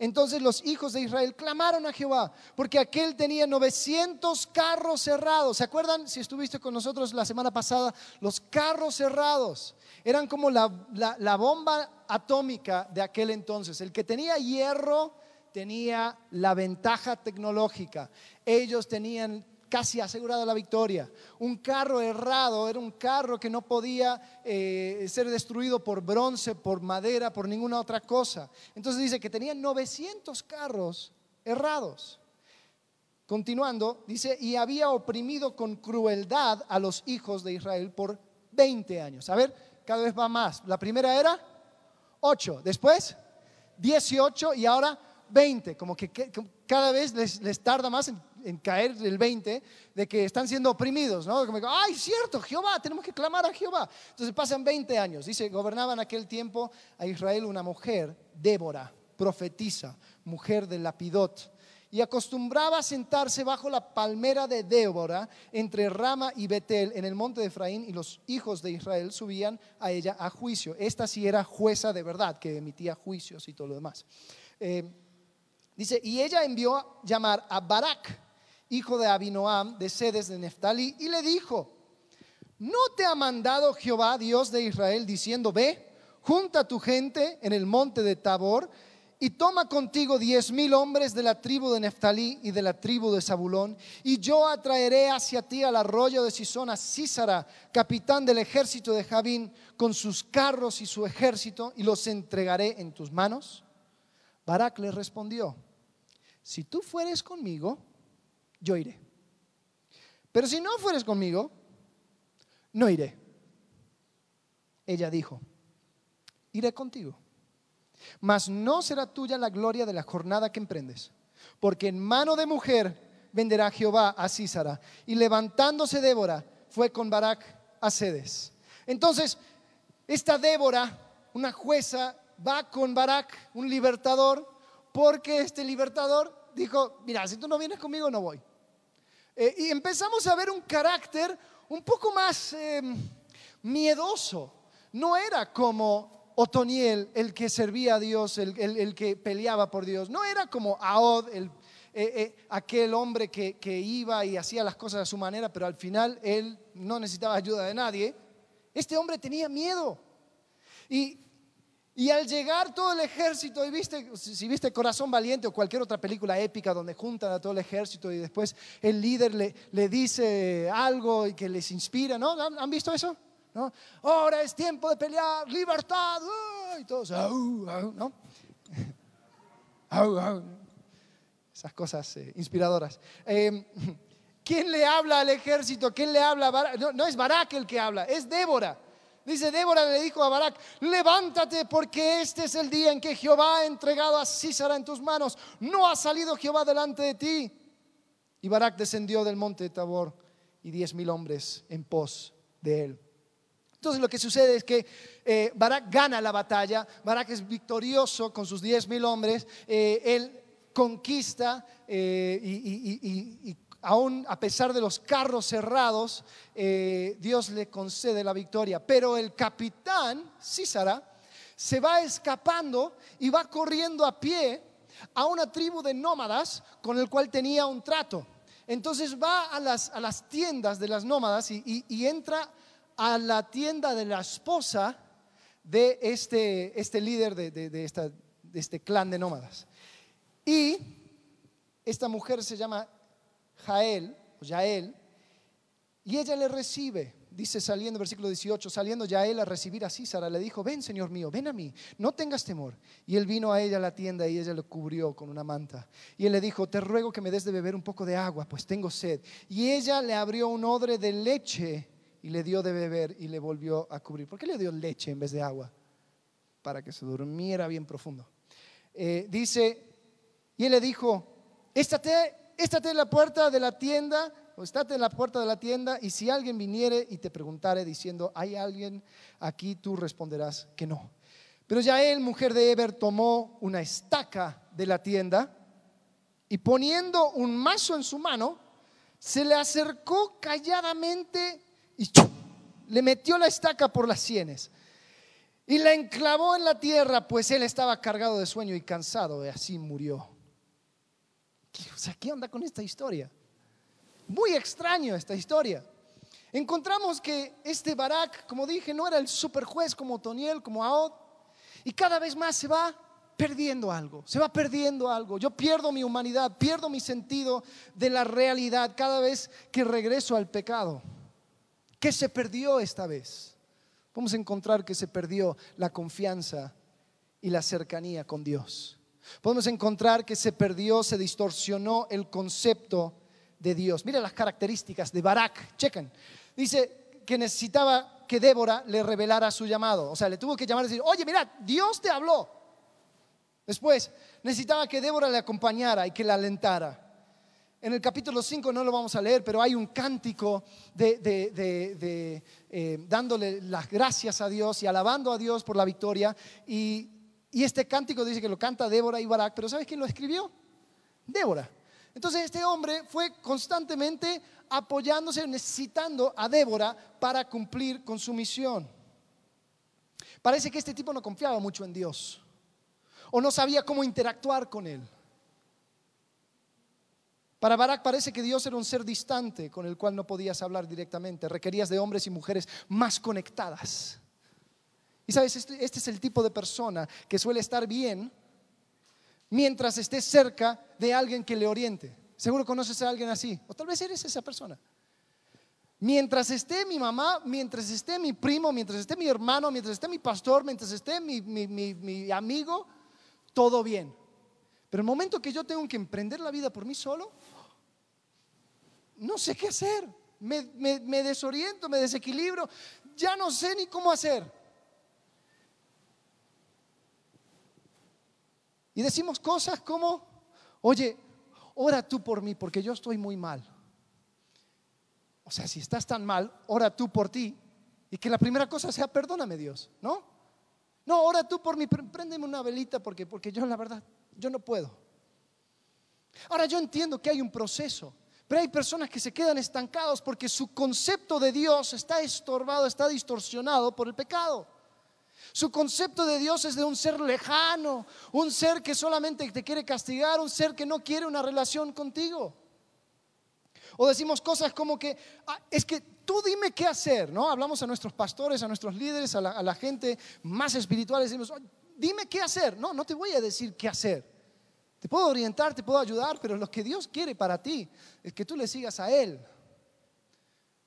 Entonces los hijos de Israel clamaron a Jehová, porque aquel tenía 900 carros cerrados. ¿Se acuerdan, si estuviste con nosotros la semana pasada, los carros cerrados? Eran como la, la bomba atómica de aquel entonces. El que tenía hierro tenía la ventaja tecnológica. Ellos tenían casi asegurada la victoria. Un carro errado era un carro que no podía eh, ser destruido por bronce, por madera, por ninguna otra cosa. Entonces dice que tenían 900 carros errados. Continuando, dice, y había oprimido con crueldad a los hijos de Israel por 20 años. A ver, cada vez va más. La primera era 8, después 18 y ahora 20. Como que cada vez les, les tarda más en en caer el 20 de que están siendo oprimidos, ¿no? Como, ay, cierto, Jehová, tenemos que clamar a Jehová. Entonces pasan 20 años. Dice, gobernaba en aquel tiempo a Israel una mujer, Débora, profetisa, mujer de Lapidot, y acostumbraba a sentarse bajo la palmera de Débora entre Rama y Betel en el monte de Efraín y los hijos de Israel subían a ella a juicio. Esta sí era jueza de verdad, que emitía juicios y todo lo demás. Eh, dice, y ella envió a llamar a Barak, hijo de Abinoam, de sedes de Neftalí, y le dijo, ¿no te ha mandado Jehová, Dios de Israel, diciendo, ve, junta tu gente en el monte de Tabor, y toma contigo diez mil hombres de la tribu de Neftalí y de la tribu de Zabulón, y yo atraeré hacia ti al arroyo de Sisón a Císara, capitán del ejército de Javín, con sus carros y su ejército, y los entregaré en tus manos? Barak le respondió, si tú fueres conmigo, yo iré. Pero si no fueres conmigo, no iré. Ella dijo, iré contigo, mas no será tuya la gloria de la jornada que emprendes, porque en mano de mujer venderá Jehová a Císara. Y levantándose Débora, fue con Barak a Cedes. Entonces, esta Débora, una jueza, va con Barak, un libertador, porque este libertador dijo, mira, si tú no vienes conmigo, no voy. Eh, y empezamos a ver un carácter un poco más em, miedoso. No era como Otoniel, el que servía a Dios, el, que peleaba por Dios. No era como Ahod, el, eh, eh, aquel hombre que, que, iba y hacía las cosas a su manera, pero al final él no necesitaba ayuda de nadie. Este hombre tenía miedo. Y y al llegar todo el ejército, y viste, si viste Corazón Valiente o cualquier otra película épica donde juntan a todo el ejército y después el líder le, le dice algo y que les inspira, ¿no? ¿Han, visto eso? ¿No? Ahora es tiempo de pelear, libertad, y todos, ¿no? Esas cosas eh, inspiradoras. Em, ¿Quién le habla al ejército? ¿Quién le habla? No, no es Barak el que habla, es Débora. Dice Débora le dijo a Barak, levántate porque este es el día en que Jehová ha entregado a Císara en tus manos. No ha salido Jehová delante de ti. Y Barak descendió del monte de Tabor y diez mil hombres en pos de él. Entonces lo que sucede es que eh, Barak gana la batalla, Barak es victorioso con sus diez mil hombres, eh, él conquista eh, y aún a pesar de los carros cerrados, eh, Dios le concede la victoria. Pero el capitán, Císara, se va escapando y va corriendo a pie a una tribu de nómadas con el cual tenía un trato. Entonces va a las, a las tiendas de las nómadas y, entra a la tienda de la esposa de este, este líder de, de, esta, de este clan de nómadas. Y esta mujer se llama Jael, o Yael, y ella le recibe. Dice saliendo, versículo 18, saliendo Yael a recibir a Císara, le dijo, ven Señor mío, ven a mí, no tengas temor. Y él vino a ella a la tienda y ella lo cubrió con una manta. Y él le dijo, te ruego que me des de beber un poco de agua, pues tengo sed. Y ella le abrió un odre de leche y le dio de beber y le volvió a cubrir. ¿Por qué le dio leche en vez de agua? Para que se durmiera bien profundo. Eh, dice, y él le dijo, estate estate en la puerta de la tienda, o estate en la puerta de la tienda, y si alguien viniere y te preguntare diciendo, ¿hay alguien aquí? Tú responderás que no. Pero ya él, mujer de Eber, tomó una estaca de la tienda y poniendo un mazo en su mano, se le acercó calladamente y le metió la estaca por las sienes y la enclavó en la tierra, pues él estaba cargado de sueño y cansado, y así murió. ¿Qué onda con esta historia? Muy extraño esta historia. Encontramos que este Barak, como dije, no era el superjuez como Toniel, como Aod, y cada vez más se va perdiendo algo, se va perdiendo algo. Yo pierdo mi humanidad, pierdo mi sentido de la realidad cada vez que regreso al pecado. ¿Qué se perdió esta vez? Vamos a encontrar que se perdió la confianza y la cercanía con Dios podemos encontrar que se perdió, se distorsionó el concepto de Dios. Mira las características de Barak, chequen. Dice que necesitaba que Débora le revelara su llamado. O sea, le tuvo que llamar y decir, oye, mira, Dios te habló. Después, necesitaba que Débora le acompañara y que la alentara. En el capítulo 5 no lo vamos a leer, pero hay un cántico de, eh, dándole las gracias a Dios y alabando a Dios por la victoria. Y y este cántico dice que lo canta Débora y Barak, pero ¿sabes quién lo escribió? Débora. Entonces este hombre fue constantemente apoyándose, necesitando a Débora para cumplir con su misión. Parece que este tipo no confiaba mucho en Dios o no sabía cómo interactuar con él. Para Barak parece que Dios era un ser distante con el cual no podías hablar directamente, requerías de hombres y mujeres más conectadas. Y sabes, este, este, es el tipo de persona que suele estar bien mientras esté cerca de alguien que le oriente. Seguro conoces a alguien así, o tal vez eres esa persona. Mientras esté mi mamá, mientras esté mi primo, mientras esté mi hermano, mientras esté mi pastor, mientras esté mi, mi amigo, todo bien. Pero el momento que yo tengo que emprender la vida por mí solo, no sé qué hacer. Me, me, desoriento, me desequilibro, ya no sé ni cómo hacer. Y decimos cosas como, oye, ora tú por mí porque yo estoy muy mal. O sea, si estás tan mal, ora tú por ti. Y que la primera cosa sea, perdóname Dios, ¿no? No, ora tú por mí, préndeme una velita porque, porque yo la verdad, yo no puedo. Ahora yo entiendo que hay un proceso, pero hay personas que se quedan estancados porque su concepto de Dios está estorbado, está distorsionado por el pecado. Su concepto de Dios es de un ser lejano, un ser que solamente te quiere castigar, un ser que no quiere una relación contigo. O decimos cosas como que, ah, es que tú dime qué hacer, ¿no? Hablamos a nuestros pastores, a nuestros líderes, a la, gente más espiritual, decimos, dime qué hacer. No, no te voy a decir qué hacer. Te puedo orientar, te puedo ayudar, pero lo que Dios quiere para ti es que tú le sigas a Él.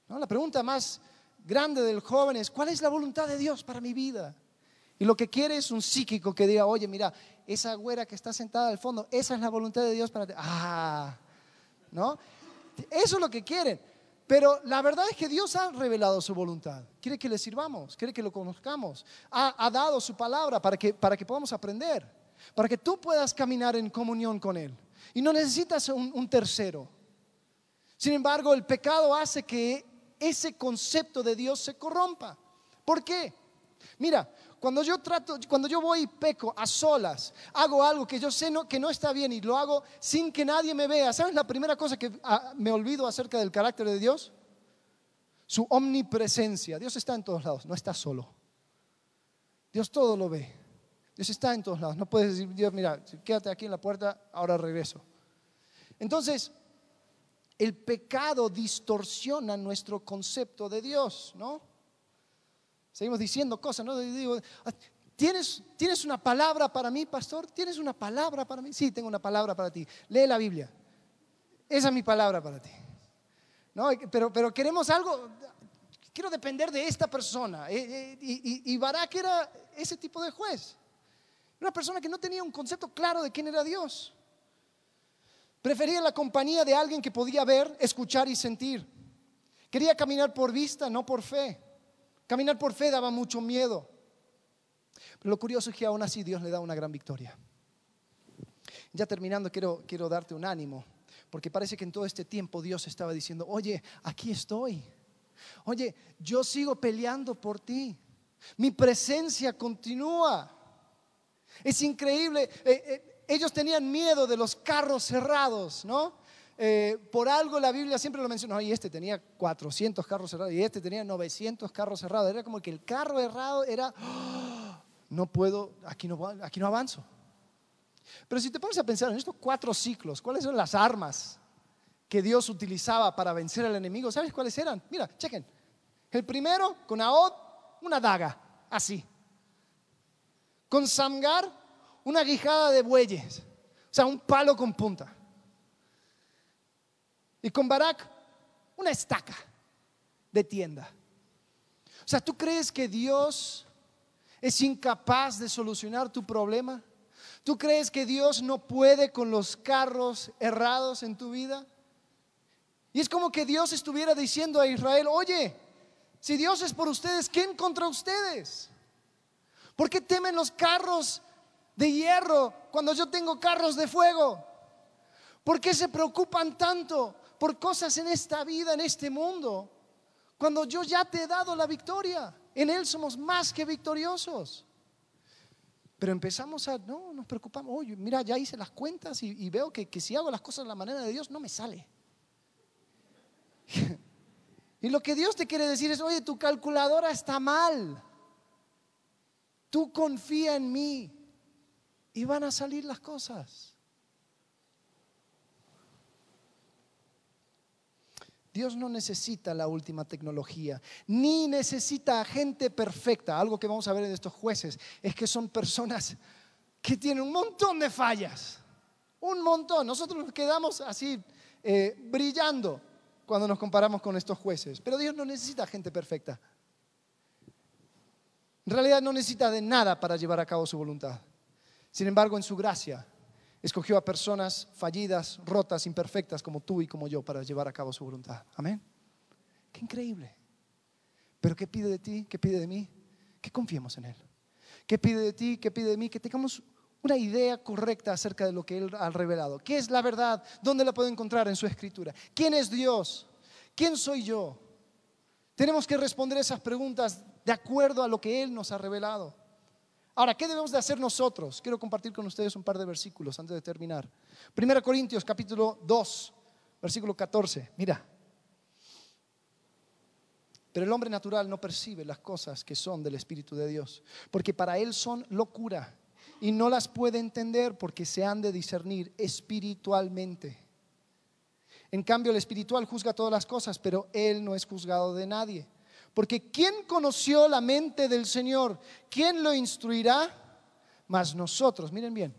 La pregunta más grande del joven es, ¿cuál es la voluntad de Dios para mi vida? Y lo que quiere es un psíquico que diga, oye, mira, esa güera que está sentada al fondo, esa es la voluntad de Dios para ti. Ah, ¿no? Eso es lo que quieren. Pero la verdad es que Dios ha revelado su voluntad. Quiere que le sirvamos, quiere que lo conozcamos. Ha, dado su palabra para que, para que podamos aprender, para que tú puedas caminar en comunión con Él. Y no necesitas un, un tercero. Sin embargo, el pecado hace que ese concepto de Dios se corrompa. ¿Por qué? Mira, cuando yo trato, cuando yo voy y peco a solas, hago algo que yo sé que no está bien y lo hago sin que nadie me vea, ¿sabes la primera cosa que ah, me olvido acerca del carácter de Dios? Su omnipresencia. Dios está en todos lados, no está solo. Dios todo lo ve. Dios está en todos lados. No puedes decir, Dios, mira, quédate aquí en la puerta, ahora regreso. Entonces, el pecado distorsiona nuestro concepto de Dios, ¿no? Seguimos diciendo cosas, ¿no? Digo, ¿tienes, ¿Tienes una palabra para mí, pastor? ¿Tienes una palabra para mí? Sí, tengo una palabra para ti. Lee la Biblia. Esa es mi palabra para ti. ¿No? Pero, pero queremos algo, quiero depender de esta persona. Eh, eh, y, y Barak era ese tipo de juez. Una persona que no tenía un concepto claro de quién era Dios. Prefería la compañía de alguien que podía ver, escuchar y sentir. Quería caminar por vista, no por fe. Caminar por fe daba mucho miedo. Pero lo curioso es que aún así Dios le da una gran victoria. Ya terminando, quiero, quiero darte un ánimo, porque parece que en todo este tiempo Dios estaba diciendo, oye, aquí estoy. Oye, yo sigo peleando por ti. Mi presencia continúa. Es increíble. Eh, eh, ellos tenían miedo de los carros cerrados, ¿no? Eh, por algo la Biblia siempre lo menciona, y este tenía 400 carros cerrados y este tenía 900 carros cerrados. Era como que el carro errado era, ¡Ah! no puedo, aquí no, avanzo. Pero si te pones a pensar en estos cuatro ciclos, ¿cuáles son las armas que Dios utilizaba para vencer al enemigo? ¿Sabes cuáles eran? Mira, chequen. El primero, con Aod, una daga, así. Con Samgar, una guijada de bueyes, o sea, un palo con punta. Y con Barak, una estaca de tienda. O sea, ¿tú crees que Dios es incapaz de solucionar tu problema? ¿Tú crees que Dios no puede con los carros errados en tu vida? Y es como que Dios estuviera diciendo a Israel, oye, si Dios es por ustedes, ¿quién contra ustedes? ¿Por qué temen los carros de hierro cuando yo tengo carros de fuego? ¿Por qué se preocupan tanto por cosas en esta vida, en este mundo, cuando yo ya te he dado la victoria? En Él somos más que victoriosos. Pero empezamos a, no, nos preocupamos, oye, mira, ya hice las cuentas y, veo que, que si hago las cosas de la manera de Dios, no me sale. y lo que Dios te quiere decir es, oye, tu calculadora está mal. Tú confía en mí y van a salir las cosas. Dios no necesita la última tecnología, ni necesita gente perfecta. Algo que vamos a ver en estos jueces es que son personas que tienen un montón de fallas, un montón. Nosotros nos quedamos así eh, brillando cuando nos comparamos con estos jueces, pero Dios no necesita gente perfecta. En realidad no necesita de nada para llevar a cabo su voluntad. Sin embargo, en su gracia, escogió a personas fallidas, rotas, imperfectas como tú y como yo para llevar a cabo su voluntad. Amén. Qué increíble. Pero ¿qué pide de ti? ¿Qué pide de mí? Que confiemos en Él. ¿Qué pide de ti? ¿Qué pide de mí? Que tengamos una idea correcta acerca de lo que Él ha revelado. ¿Qué es la verdad? ¿Dónde la puedo encontrar en su escritura? ¿Quién es Dios? ¿Quién soy yo? Tenemos que responder esas preguntas de acuerdo a lo que Él nos ha revelado. Ahora, ¿qué debemos de hacer nosotros? Quiero compartir con ustedes un par de versículos antes de terminar. Primera Corintios capítulo 2, versículo 14. Mira. Pero el hombre natural no percibe las cosas que son del Espíritu de Dios, porque para él son locura y no las puede entender porque se han de discernir espiritualmente. En cambio, el espiritual juzga todas las cosas, pero él no es juzgado de nadie. Porque ¿quién conoció la mente del Señor? ¿Quién lo instruirá? Mas nosotros, miren bien,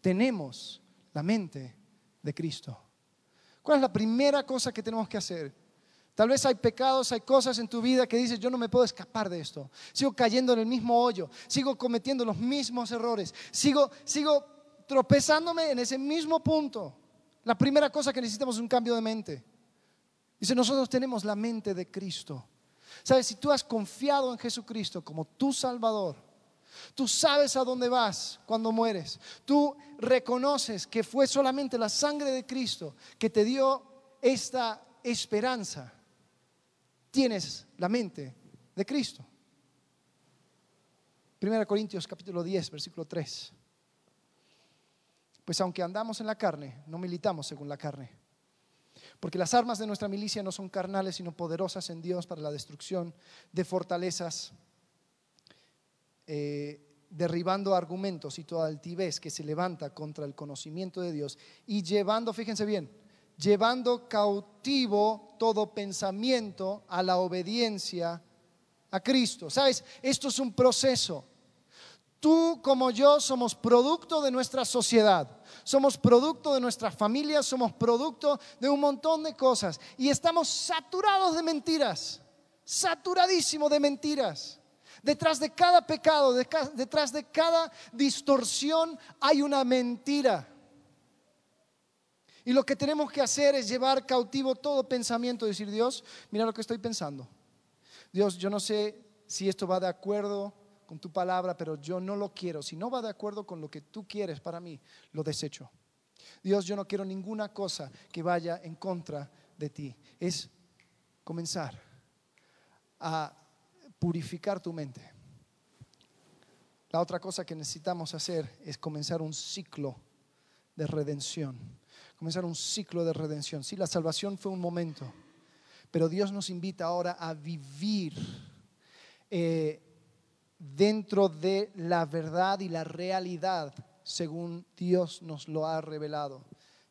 tenemos la mente de Cristo. ¿Cuál es la primera cosa que tenemos que hacer? Tal vez hay pecados, hay cosas en tu vida que dices, yo no me puedo escapar de esto. Sigo cayendo en el mismo hoyo, sigo cometiendo los mismos errores, sigo, sigo tropezándome en ese mismo punto. La primera cosa que necesitamos es un cambio de mente. Dice, nosotros tenemos la mente de Cristo. Sabes, si tú has confiado en Jesucristo como tu Salvador, tú sabes a dónde vas cuando mueres, tú reconoces que fue solamente la sangre de Cristo que te dio esta esperanza, tienes la mente de Cristo. 1 Corintios capítulo 10, versículo 3. Pues aunque andamos en la carne, no militamos según la carne. Porque las armas de nuestra milicia no son carnales, sino poderosas en Dios para la destrucción de fortalezas, eh, derribando argumentos y toda altivez que se levanta contra el conocimiento de Dios y llevando, fíjense bien, llevando cautivo todo pensamiento a la obediencia a Cristo. ¿Sabes? Esto es un proceso. Tú como yo somos producto de nuestra sociedad, somos producto de nuestra familia, somos producto de un montón de cosas y estamos saturados de mentiras, saturadísimo de mentiras. Detrás de cada pecado, detrás de cada distorsión hay una mentira. Y lo que tenemos que hacer es llevar cautivo todo pensamiento, decir, Dios, mira lo que estoy pensando. Dios, yo no sé si esto va de acuerdo con tu palabra, pero yo no lo quiero. Si no va de acuerdo con lo que tú quieres para mí, lo desecho. Dios, yo no quiero ninguna cosa que vaya en contra de ti. Es comenzar a purificar tu mente. La otra cosa que necesitamos hacer es comenzar un ciclo de redención. Comenzar un ciclo de redención. Sí, la salvación fue un momento, pero Dios nos invita ahora a vivir eh, dentro de la verdad y la realidad según Dios nos lo ha revelado.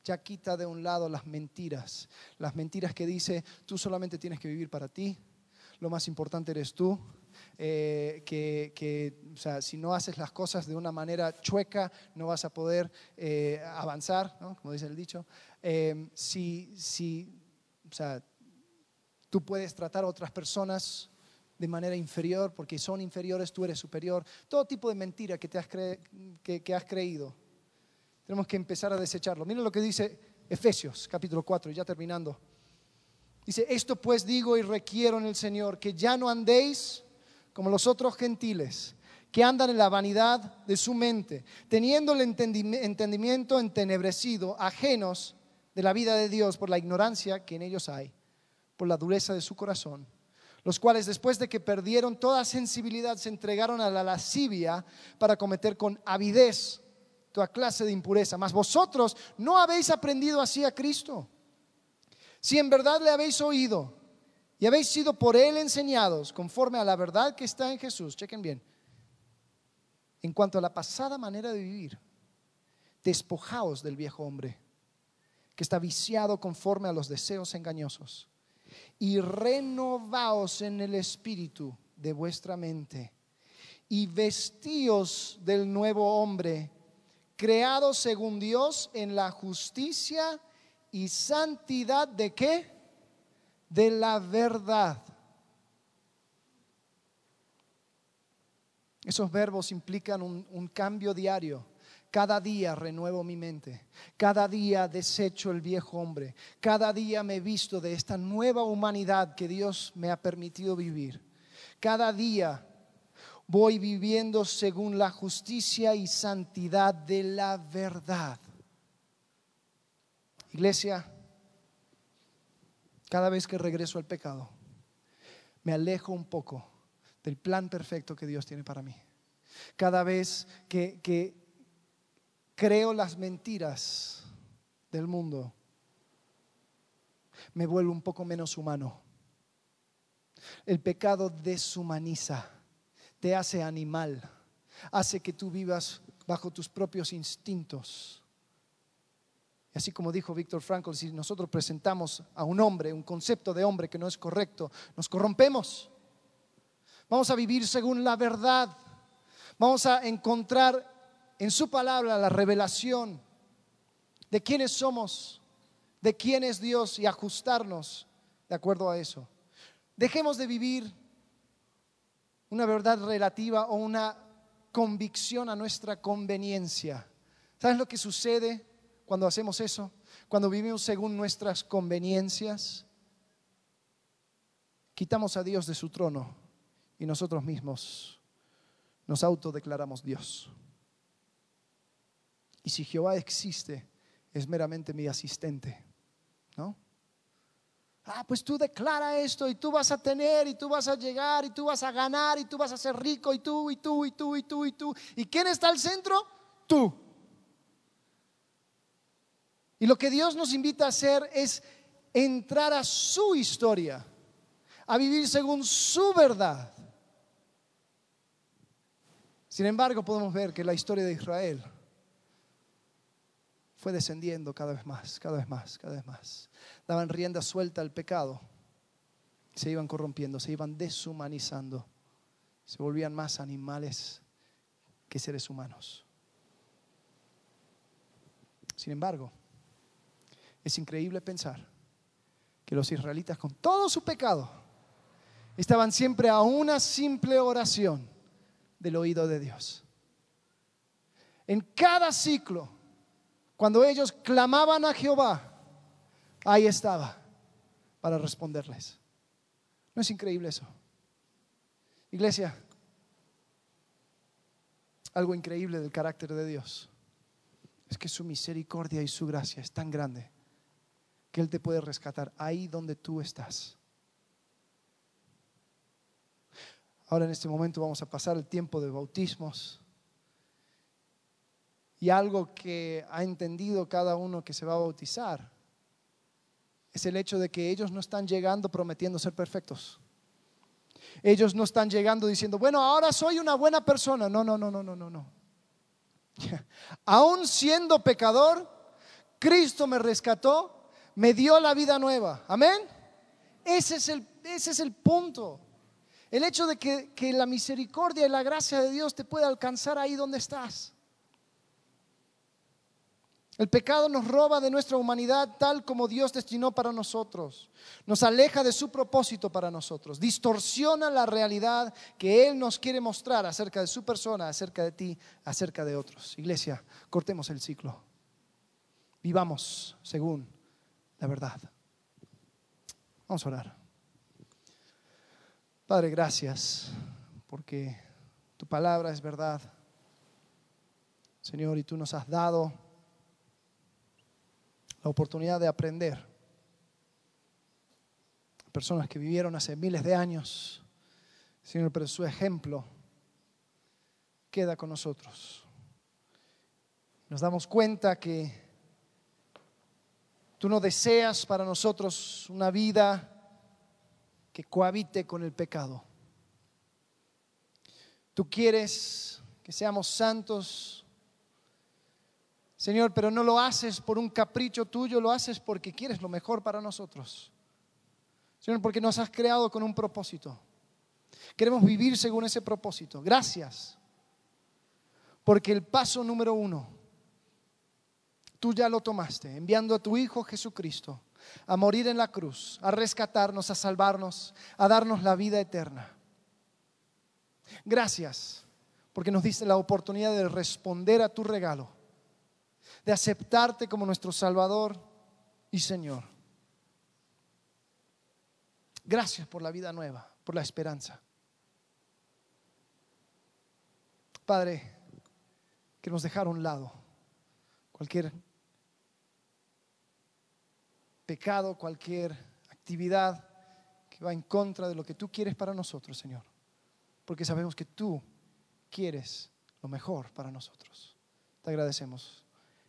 Ya quita de un lado las mentiras, las mentiras que dice, tú solamente tienes que vivir para ti, lo más importante eres tú, eh, que, o sea, si no haces las cosas de una manera chueca, no vas a poder eh, avanzar, como dice el dicho. Eh, si, si, o sea, tú puedes tratar a otras personas de manera inferior, porque son inferiores, tú eres superior. Todo tipo de mentira que, te has, que, has creído. Tenemos que empezar a desecharlo. Mira lo que dice Efesios capítulo 4, ya terminando. Dice, esto pues digo y requiero en el Señor, que ya no andéis como los otros gentiles, que andan en la vanidad de su mente, teniendo el entendimiento entenebrecido, ajenos de la vida de Dios por la ignorancia que en ellos hay, por la dureza de su corazón los cuales después de que perdieron toda sensibilidad se entregaron a la lascivia para cometer con avidez toda clase de impureza. Mas vosotros no habéis aprendido así a Cristo. Si en verdad le habéis oído y habéis sido por él enseñados conforme a la verdad que está en Jesús, chequen bien, en cuanto a la pasada manera de vivir, despojaos del viejo hombre que está viciado conforme a los deseos engañosos y renovaos en el espíritu de vuestra mente y vestíos del nuevo hombre, creado según Dios en la justicia y santidad de qué? De la verdad. Esos verbos implican un, un cambio diario cada día renuevo mi mente, cada día desecho el viejo hombre, cada día me visto de esta nueva humanidad que Dios me ha permitido vivir. Cada día voy viviendo según la justicia y santidad de la verdad. Iglesia, cada vez que regreso al pecado, me alejo un poco del plan perfecto que Dios tiene para mí. Cada vez que, que creo las mentiras del mundo, me vuelvo un poco menos humano. El pecado deshumaniza, te hace animal, hace que tú vivas bajo tus propios instintos. Y así como dijo Víctor Frankl, si nosotros presentamos a un hombre, un concepto de hombre que no es correcto, nos corrompemos. Vamos a vivir según la verdad. Vamos a encontrar en su palabra la revelación de quiénes somos, de quién es Dios y ajustarnos de acuerdo a eso. Dejemos de vivir una verdad relativa o una convicción a nuestra conveniencia. ¿Sabes lo que sucede cuando hacemos eso? Cuando vivimos según nuestras conveniencias. Quitamos a Dios de su trono y nosotros mismos nos autodeclaramos Dios. Si Jehová existe, es meramente mi asistente, ¿no? Ah, pues tú declara esto y tú vas a tener y tú vas a llegar y tú vas a ganar y tú vas a ser rico y tú y tú y tú y tú y tú. ¿Y quién está al centro? Tú. Y lo que Dios nos invita a hacer es entrar a su historia, a vivir según su verdad. Sin embargo, podemos ver que la historia de Israel fue descendiendo cada vez más, cada vez más, cada vez más. Daban rienda suelta al pecado. Se iban corrompiendo, se iban deshumanizando. Se volvían más animales que seres humanos. Sin embargo, es increíble pensar que los israelitas con todo su pecado estaban siempre a una simple oración del oído de Dios. En cada ciclo cuando ellos clamaban a Jehová, ahí estaba para responderles. ¿No es increíble eso? Iglesia, algo increíble del carácter de Dios es que su misericordia y su gracia es tan grande que Él te puede rescatar ahí donde tú estás. Ahora en este momento vamos a pasar el tiempo de bautismos. Y algo que ha entendido cada uno que se va a bautizar es el hecho de que ellos no están llegando prometiendo ser perfectos. Ellos no están llegando diciendo, bueno, ahora soy una buena persona. No, no, no, no, no, no, no. Aún siendo pecador, Cristo me rescató, me dio la vida nueva. Amén. Ese es el, ese es el punto. El hecho de que, que la misericordia y la gracia de Dios te pueda alcanzar ahí donde estás. El pecado nos roba de nuestra humanidad tal como Dios destinó para nosotros. Nos aleja de su propósito para nosotros. Distorsiona la realidad que Él nos quiere mostrar acerca de su persona, acerca de ti, acerca de otros. Iglesia, cortemos el ciclo. Vivamos según la verdad. Vamos a orar. Padre, gracias porque tu palabra es verdad. Señor, y tú nos has dado la oportunidad de aprender. Personas que vivieron hace miles de años, Señor, pero su ejemplo queda con nosotros. Nos damos cuenta que tú no deseas para nosotros una vida que cohabite con el pecado. Tú quieres que seamos santos Señor, pero no lo haces por un capricho tuyo, lo haces porque quieres lo mejor para nosotros. Señor, porque nos has creado con un propósito. Queremos vivir según ese propósito. Gracias. Porque el paso número uno, tú ya lo tomaste, enviando a tu Hijo Jesucristo a morir en la cruz, a rescatarnos, a salvarnos, a darnos la vida eterna. Gracias, porque nos diste la oportunidad de responder a tu regalo de aceptarte como nuestro Salvador y Señor. Gracias por la vida nueva, por la esperanza. Padre, que nos dejar a un lado cualquier pecado, cualquier actividad que va en contra de lo que tú quieres para nosotros, Señor. Porque sabemos que tú quieres lo mejor para nosotros. Te agradecemos.